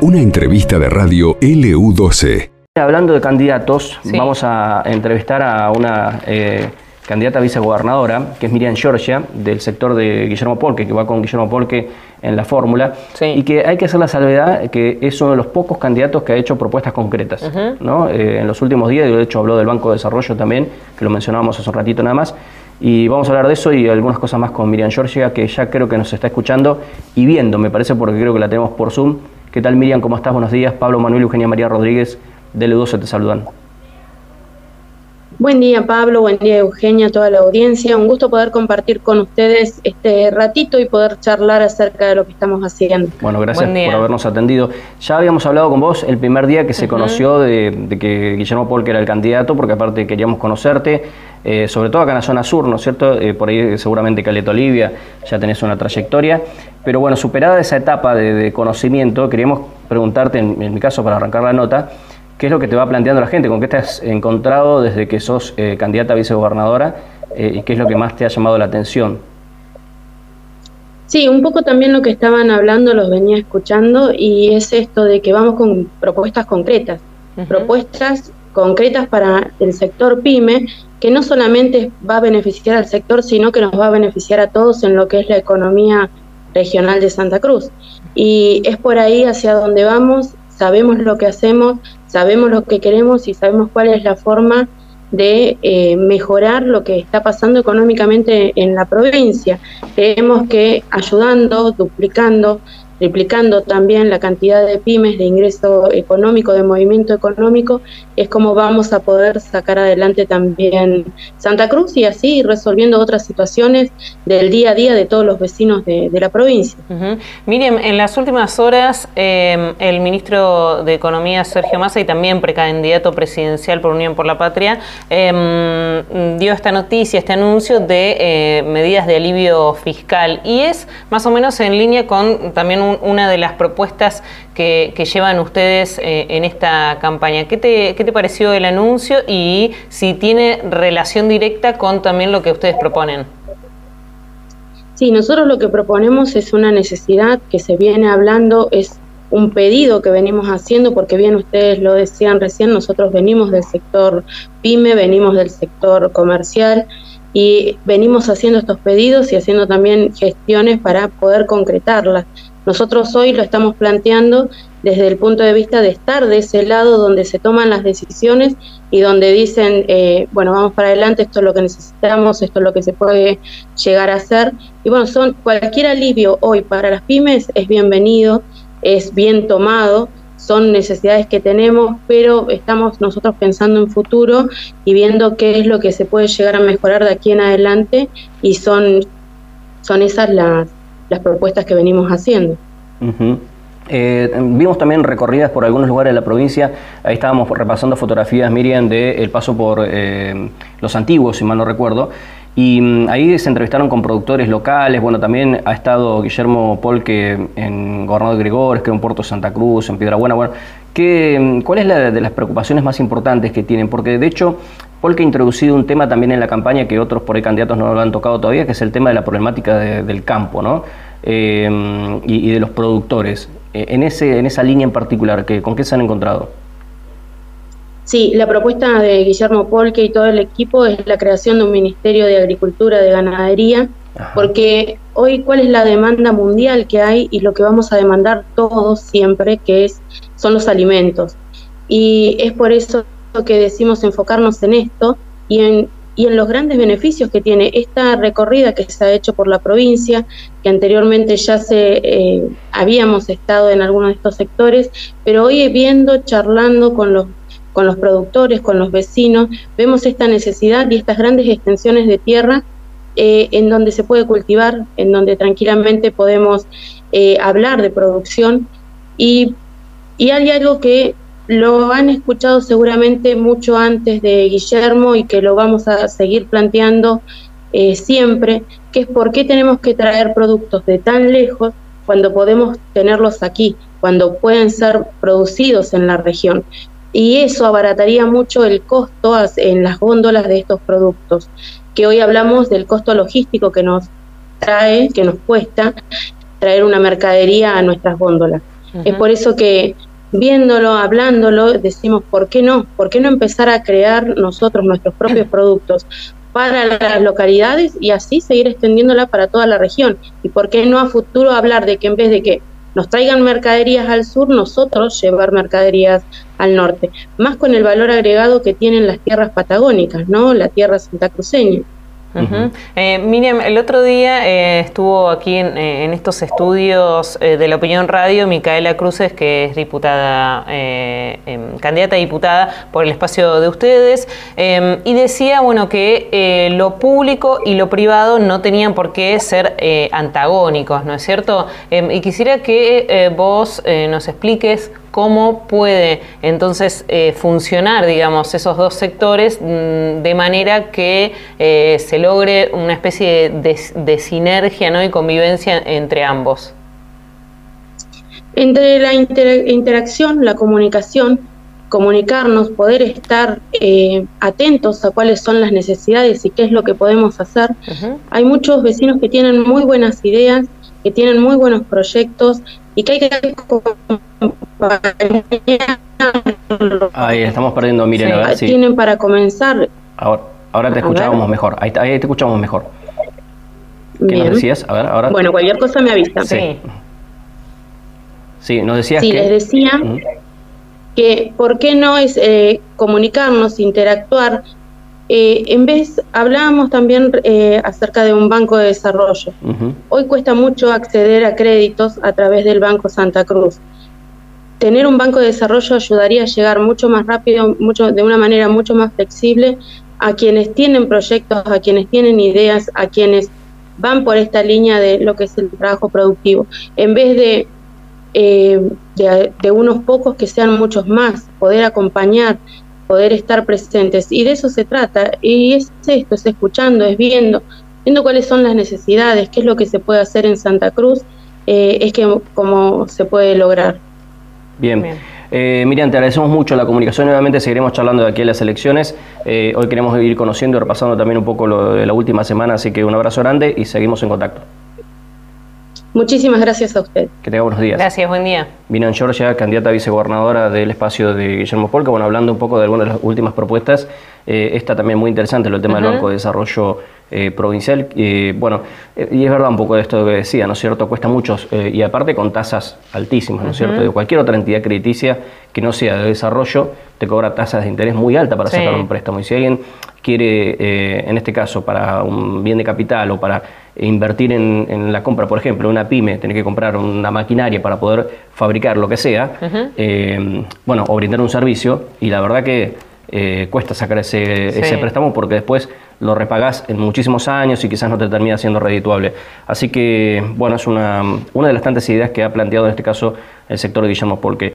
Una entrevista de radio LU12. Hablando de candidatos, vamos a entrevistar a una eh, candidata a vicegobernadora, que es Miriam Giorgia, del sector de Guillermo Polque, que va con Guillermo Polque en la fórmula, y que hay que hacer la salvedad que es uno de los pocos candidatos que ha hecho propuestas concretas. ¿no? Eh, en los últimos días, de hecho habló del Banco de Desarrollo también, que lo mencionábamos hace un ratito nada más, y vamos a hablar de eso y algunas cosas más con Miriam Giorgia, que ya creo que nos está escuchando y viendo, me parece, porque creo que la tenemos por Zoom. ¿Qué tal Miriam? ¿Cómo estás? Buenos días. Pablo Manuel Eugenia María Rodríguez de L12 te saludan. Buen día Pablo, buen día Eugenia, toda la audiencia. Un gusto poder compartir con ustedes este ratito y poder charlar acerca de lo que estamos haciendo. Bueno, gracias por habernos atendido. Ya habíamos hablado con vos el primer día que se conoció de, que Guillermo Polk era el candidato, porque aparte queríamos conocerte, eh, sobre todo acá en la zona sur, ¿no es cierto? Eh, por ahí seguramente Caleta Olivia ya tenés una trayectoria. Pero bueno, superada esa etapa de, conocimiento, queríamos preguntarte, en mi caso para arrancar la nota, ¿Qué es lo que te va planteando la gente? ¿Con qué te has encontrado desde que sos eh, candidata a vicegobernadora? Eh, ¿Y qué es lo que más te ha llamado la atención? Sí, un poco también lo que estaban hablando los venía escuchando y es esto de que vamos con propuestas concretas, propuestas concretas para el sector pyme que no solamente va a beneficiar al sector, sino que nos va a beneficiar a todos en lo que es la economía regional de Santa Cruz. Y es por ahí hacia donde vamos, sabemos lo que hacemos, sabemos lo que queremos y sabemos cuál es la forma de eh, mejorar lo que está pasando económicamente en la provincia. Creemos que ayudando, duplicando triplicando también la cantidad de pymes, de ingreso económico, de movimiento económico, es como vamos a poder sacar adelante también Santa Cruz y así resolviendo otras situaciones del día a día de todos los vecinos de, la provincia. Miriam, en las últimas horas em, el ministro de Economía, Sergio Massa, y también precandidato presidencial por Unión por la Patria, em, dio esta noticia, este anuncio de eh, medidas de alivio fiscal y es más o menos en línea con también un una de las propuestas que, llevan ustedes eh, en esta campaña. ¿Qué te, ¿Qué te pareció el anuncio y si tiene relación directa con también lo que ustedes proponen? Sí, nosotros lo que proponemos es una necesidad que se viene hablando, es un pedido que venimos haciendo, porque bien ustedes lo decían recién, nosotros venimos del sector pyme, venimos del sector comercial y venimos haciendo estos pedidos y haciendo también gestiones para poder concretarlas. Nosotros hoy lo estamos planteando desde el punto de vista de estar de ese lado donde se toman las decisiones y donde dicen, eh, bueno, vamos para adelante, esto es lo que necesitamos, esto es lo que se puede llegar a hacer. Y bueno, son cualquier alivio hoy para las pymes es bienvenido, es bien tomado, son necesidades que tenemos, pero estamos nosotros pensando en futuro y viendo qué es lo que se puede llegar a mejorar de aquí en adelante y son, son esas las las propuestas que venimos haciendo. Eh, vimos también recorridas por algunos lugares de la provincia, ahí estábamos repasando fotografías, Miriam, del paso por eh, los antiguos, si mal no recuerdo, y mm, ahí se entrevistaron con productores locales, bueno, también ha estado Guillermo Polque en Gobernador Gregores, que en Puerto Santa Cruz, en Piedrabuena, bueno, ¿qué, mm, ¿cuál es la de las preocupaciones más importantes que tienen? Porque de hecho Polque ha introducido un tema también en la campaña que otros por ahí candidatos no lo han tocado todavía, que es el tema de la problemática del campo, ¿no? Eh, y, de los productores. Eh, en, ese, en esa línea en particular, ¿con qué se han encontrado? Sí, la propuesta de Guillermo Polque y todo el equipo es la creación de un Ministerio de Agricultura, de Ganadería, porque hoy cuál es la demanda mundial que hay y lo que vamos a demandar todos siempre, que es son los alimentos. Y es por eso que decimos enfocarnos en esto y en y en los grandes beneficios que tiene esta recorrida que se ha hecho por la provincia, que anteriormente ya se eh, habíamos estado en algunos de estos sectores, pero hoy viendo, charlando con los con los productores, con los vecinos, vemos esta necesidad y estas grandes extensiones de tierra eh, en donde se puede cultivar, en donde tranquilamente podemos eh, hablar de producción. Y, y hay algo que lo han escuchado seguramente mucho antes de Guillermo y que lo vamos a seguir planteando eh, siempre, que es por qué tenemos que traer productos de tan lejos cuando podemos tenerlos aquí, cuando pueden ser producidos en la región. Y eso abarataría mucho el costo en las góndolas de estos productos, que hoy hablamos del costo logístico que nos trae, que nos cuesta, traer una mercadería a nuestras góndolas. Es por eso que viéndolo, hablándolo, decimos, ¿por qué no? ¿Por qué no empezar a crear nosotros nuestros propios productos para las localidades y así seguir extendiéndola para toda la región? ¿Y por qué no a futuro hablar de que en vez de que nos traigan mercaderías al sur, nosotros llevar mercaderías al norte, más con el valor agregado que tienen las tierras patagónicas, ¿no? La tierra santacruceña. Eh, Miriam, el otro día eh, estuvo aquí en, eh, estos estudios de la Opinión Radio Micaela Cruces, que es diputada, em, candidata a diputada por el espacio de ustedes, em, y decía bueno que lo público y lo privado no tenían por qué ser antagónicos, ¿no es cierto? Em, y quisiera que vos nos expliques cómo puede entonces eh, funcionar, digamos, esos dos sectores mm, de manera que eh, se logre una especie de, sinergia ¿no? y convivencia entre ambos. Entre la interacción, la comunicación, comunicarnos, poder estar eh, atentos a cuáles son las necesidades y qué es lo que podemos hacer. Hay muchos vecinos que tienen muy buenas ideas, que tienen muy buenos proyectos y que hay que Ahí estamos perdiendo, miren, a ver si... Tienen para comenzar. Ahora, ahora te escuchábamos mejor, ahí, te escuchamos mejor. ¿Qué nos decías? A ver, ahora... Bueno, cualquier cosa me avisa. Sí. Sí, nos decías sí, les decía que por qué no es eh, comunicarnos, interactuar, eh, en vez, hablábamos también eh, acerca de un banco de desarrollo. Hoy cuesta mucho acceder a créditos a través del Banco Santa Cruz. Tener un banco de desarrollo ayudaría a llegar mucho más rápido, mucho, de una manera mucho más flexible a quienes tienen proyectos, a quienes tienen ideas, a quienes van por esta línea de lo que es el trabajo productivo. En vez de, eh, de unos pocos que sean muchos más, poder acompañar poder estar presentes. Y de eso se trata. Y es esto, es escuchando, es viendo, viendo cuáles son las necesidades, qué es lo que se puede hacer en Santa Cruz, eh, es que cómo se puede lograr. Bien. Eh, Miriam, te agradecemos mucho la comunicación. Nuevamente seguiremos charlando de aquí a las elecciones. Eh, hoy queremos ir conociendo y repasando también un poco lo de la última semana, así que un abrazo grande y seguimos en contacto. Muchísimas gracias a usted. Que tenga buenos días. Gracias, buen día. en Georgia, candidata a vicegobernadora del espacio de Guillermo Polka, bueno, hablando un poco de algunas de las últimas propuestas, eh, esta también muy interesante, lo el tema del Banco de Desarrollo eh, Provincial. bueno, eh, y es verdad un poco de esto que decía, ¿no es cierto? Cuesta mucho, y aparte con tasas altísimas, ¿no es cierto? De cualquier otra entidad crediticia que no sea de desarrollo, te cobra tasas de interés muy altas para sacar un préstamo. Y si alguien quiere, en este caso, para un bien de capital o para invertir en, la compra, por ejemplo, una pyme, tiene que comprar una maquinaria para poder fabricar lo que sea, eh, bueno, o brindar un servicio, y la verdad que eh, cuesta sacar ese, ese, préstamo porque después lo repagás en muchísimos años y quizás no te termina siendo redituable. Así que, bueno, es una, una de las tantas ideas que ha planteado en este caso el sector de Guillermo Polque.